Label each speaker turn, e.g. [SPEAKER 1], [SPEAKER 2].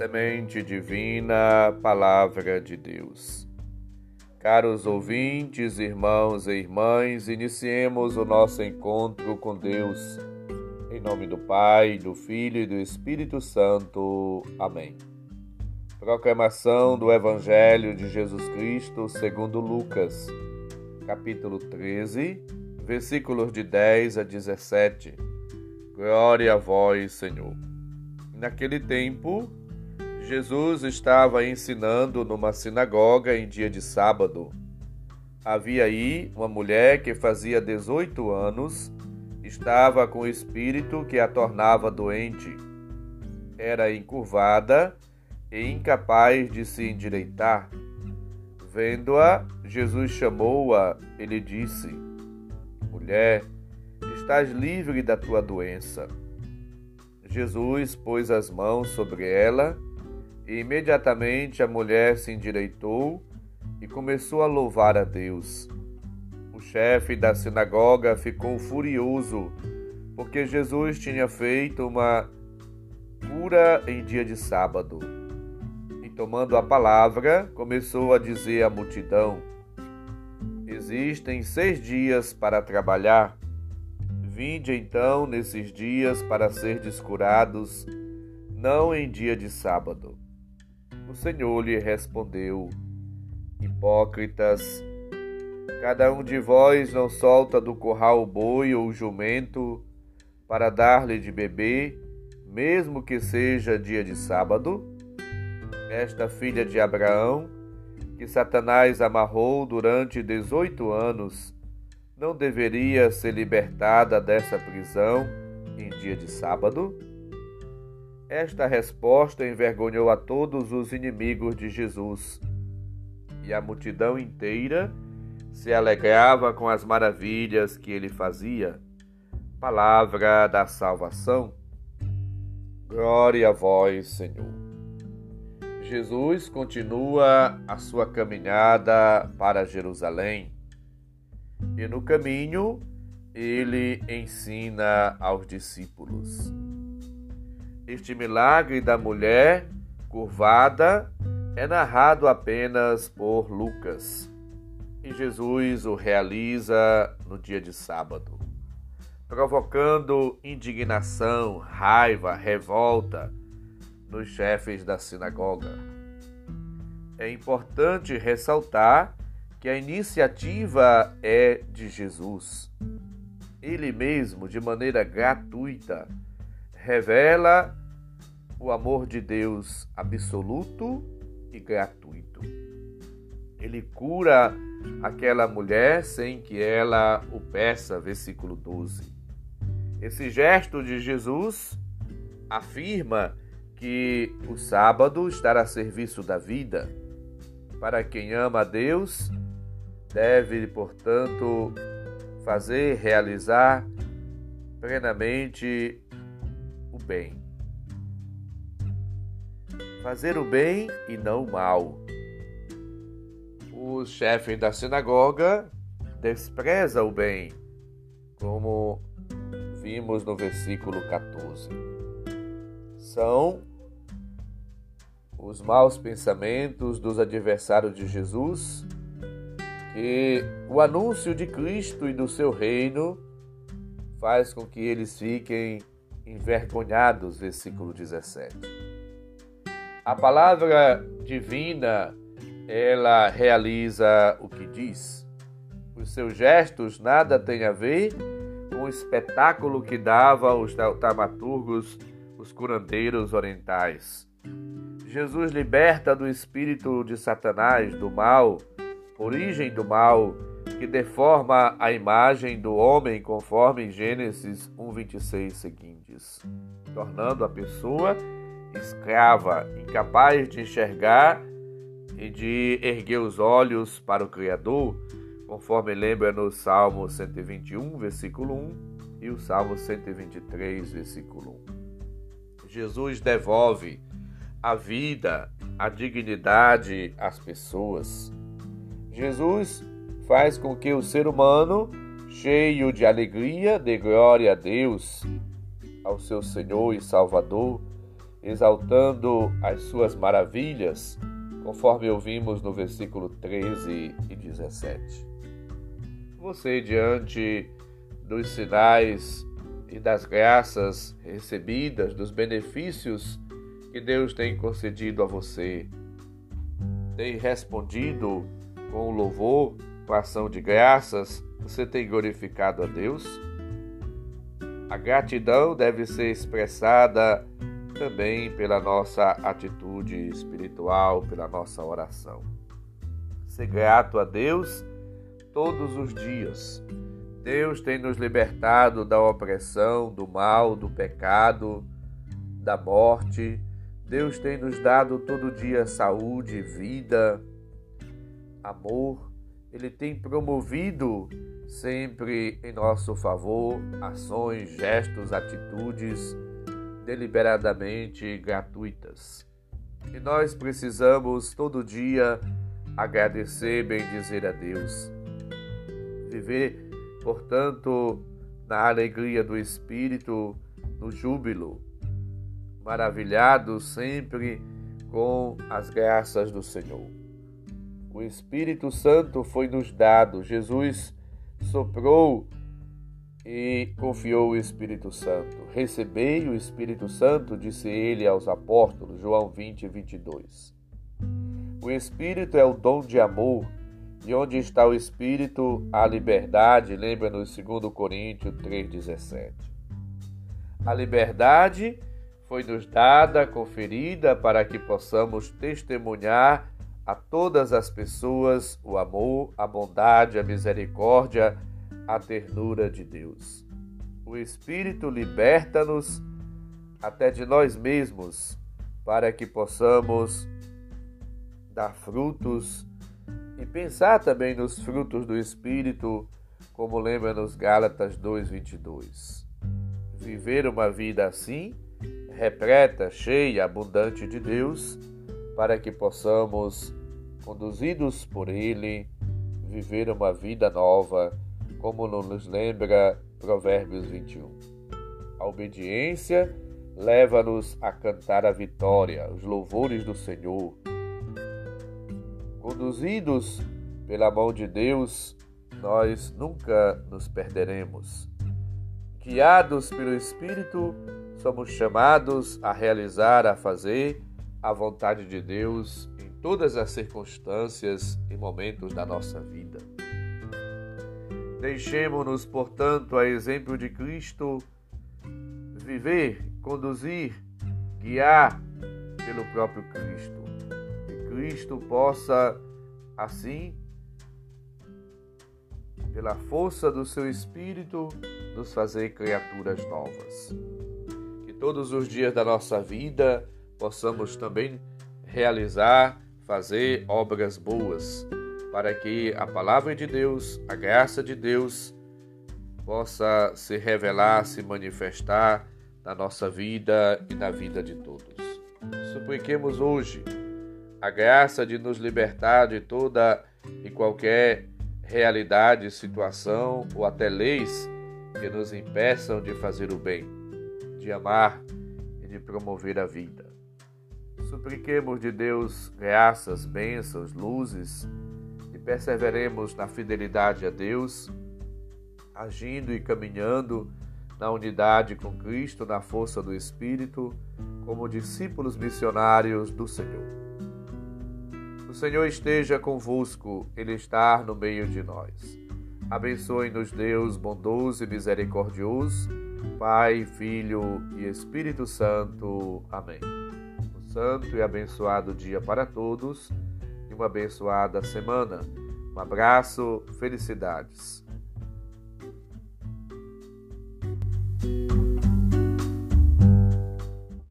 [SPEAKER 1] Semente Divina, Palavra de Deus. Caros ouvintes, irmãos e irmãs, iniciemos o nosso encontro com Deus. Em nome do Pai, do Filho e do Espírito Santo. Amém. Proclamação do Evangelho de Jesus Cristo segundo Lucas, capítulo 13, versículos de 10 a 17. Glória a vós, Senhor. Naquele tempo, Jesus estava ensinando numa sinagoga em dia de sábado. Havia aí uma mulher que fazia 18 anos, estava com o espírito que a tornava doente. Era encurvada e incapaz de se endireitar. Vendo-a, Jesus chamou-a e lhe disse: Mulher, estás livre da tua doença. Jesus pôs as mãos sobre ela e imediatamente a mulher se endireitou e começou a louvar a Deus. O chefe da sinagoga ficou furioso porque Jesus tinha feito uma cura em dia de sábado. E tomando a palavra, começou a dizer à multidão: Existem seis dias para trabalhar. Vinde então nesses dias para ser descurados, não em dia de sábado. O Senhor lhe respondeu: Hipócritas, cada um de vós não solta do curral o boi ou o jumento para dar-lhe de beber, mesmo que seja dia de sábado? Esta filha de Abraão, que Satanás amarrou durante dezoito anos, não deveria ser libertada dessa prisão em dia de sábado? Esta resposta envergonhou a todos os inimigos de Jesus. E a multidão inteira se alegrava com as maravilhas que ele fazia. Palavra da salvação. Glória a vós, Senhor. Jesus continua a sua caminhada para Jerusalém. E no caminho, ele ensina aos discípulos. Este milagre da mulher curvada é narrado apenas por Lucas e Jesus o realiza no dia de sábado, provocando indignação, raiva, revolta nos chefes da sinagoga. É importante ressaltar que a iniciativa é de Jesus. Ele mesmo, de maneira gratuita, revela o amor de Deus absoluto e gratuito. Ele cura aquela mulher sem que ela o peça, versículo 12. Esse gesto de Jesus afirma que o sábado está a serviço da vida. Para quem ama a Deus, deve, portanto, fazer, realizar plenamente o bem fazer o bem e não o mal. Os chefes da sinagoga despreza o bem, como vimos no versículo 14. São os maus pensamentos dos adversários de Jesus que o anúncio de Cristo e do seu reino faz com que eles fiquem envergonhados, versículo 17. A palavra divina, ela realiza o que diz. Os seus gestos nada têm a ver com o espetáculo que dava os taumaturgos, os curandeiros orientais. Jesus liberta do espírito de Satanás, do mal, origem do mal, que deforma a imagem do homem, conforme Gênesis 1:26 seguintes, tornando a pessoa escrava, incapaz de enxergar e de erguer os olhos para o Criador, conforme lembra no Salmo 121, versículo 1 e o Salmo 123, versículo 1. Jesus devolve a vida, a dignidade às pessoas. Jesus faz com que o ser humano, cheio de alegria, dê glória a Deus, ao seu Senhor e Salvador, exaltando as suas maravilhas, conforme ouvimos no versículo 13 e 17. Você, diante dos sinais e das graças recebidas, dos benefícios que Deus tem concedido a você, tem respondido com louvor, com ação de graças, você tem glorificado a Deus? A gratidão deve ser expressada também pela nossa atitude espiritual, pela nossa oração. Ser grato a Deus todos os dias. Deus tem nos libertado da opressão, do mal, do pecado, da morte. Deus tem nos dado todo dia saúde, vida, amor. Ele tem promovido sempre em nosso favor ações, gestos, atitudes deliberadamente gratuitas. E nós precisamos todo dia agradecer, bem dizer a Deus. Viver, portanto, na alegria do Espírito, no júbilo, maravilhado sempre com as graças do Senhor. O Espírito Santo foi nos dado, Jesus soprou e confiou o Espírito Santo. Recebei o Espírito Santo, disse ele aos apóstolos, João 20, 22. O Espírito é o dom de amor, e onde está o Espírito, a liberdade, lembra-nos 2 Coríntios 3,17. A liberdade foi nos dada, conferida, para que possamos testemunhar a todas as pessoas o amor, a bondade, a misericórdia, a ternura de Deus. O Espírito liberta-nos até de nós mesmos, para que possamos dar frutos e pensar também nos frutos do Espírito, como lembra nos Gálatas 2:22. Viver uma vida assim, repleta, cheia, abundante de Deus, para que possamos, conduzidos por Ele, viver uma vida nova como nos lembra Provérbios 21. A obediência leva-nos a cantar a vitória, os louvores do Senhor. Conduzidos pela mão de Deus, nós nunca nos perderemos. Guiados pelo Espírito, somos chamados a realizar, a fazer a vontade de Deus em todas as circunstâncias e momentos da nossa vida. Deixemos-nos, portanto, a exemplo de Cristo, viver, conduzir, guiar pelo próprio Cristo. Que Cristo possa, assim, pela força do seu Espírito, nos fazer criaturas novas. Que todos os dias da nossa vida possamos também realizar, fazer obras boas para que a palavra de Deus, a graça de Deus, possa se revelar, se manifestar na nossa vida e na vida de todos. Supliquemos hoje a graça de nos libertar de toda e qualquer realidade, situação ou até leis que nos impeçam de fazer o bem, de amar e de promover a vida. Supliquemos de Deus graças, bênçãos, luzes perseveremos na fidelidade a Deus, agindo e caminhando na unidade com Cristo, na força do Espírito, como discípulos missionários do Senhor. O Senhor esteja convosco, Ele está no meio de nós. Abençoe-nos, Deus bondoso e misericordioso, Pai, Filho e Espírito Santo. Amém. Um santo e abençoado dia para todos uma abençoada semana. Um abraço, felicidades.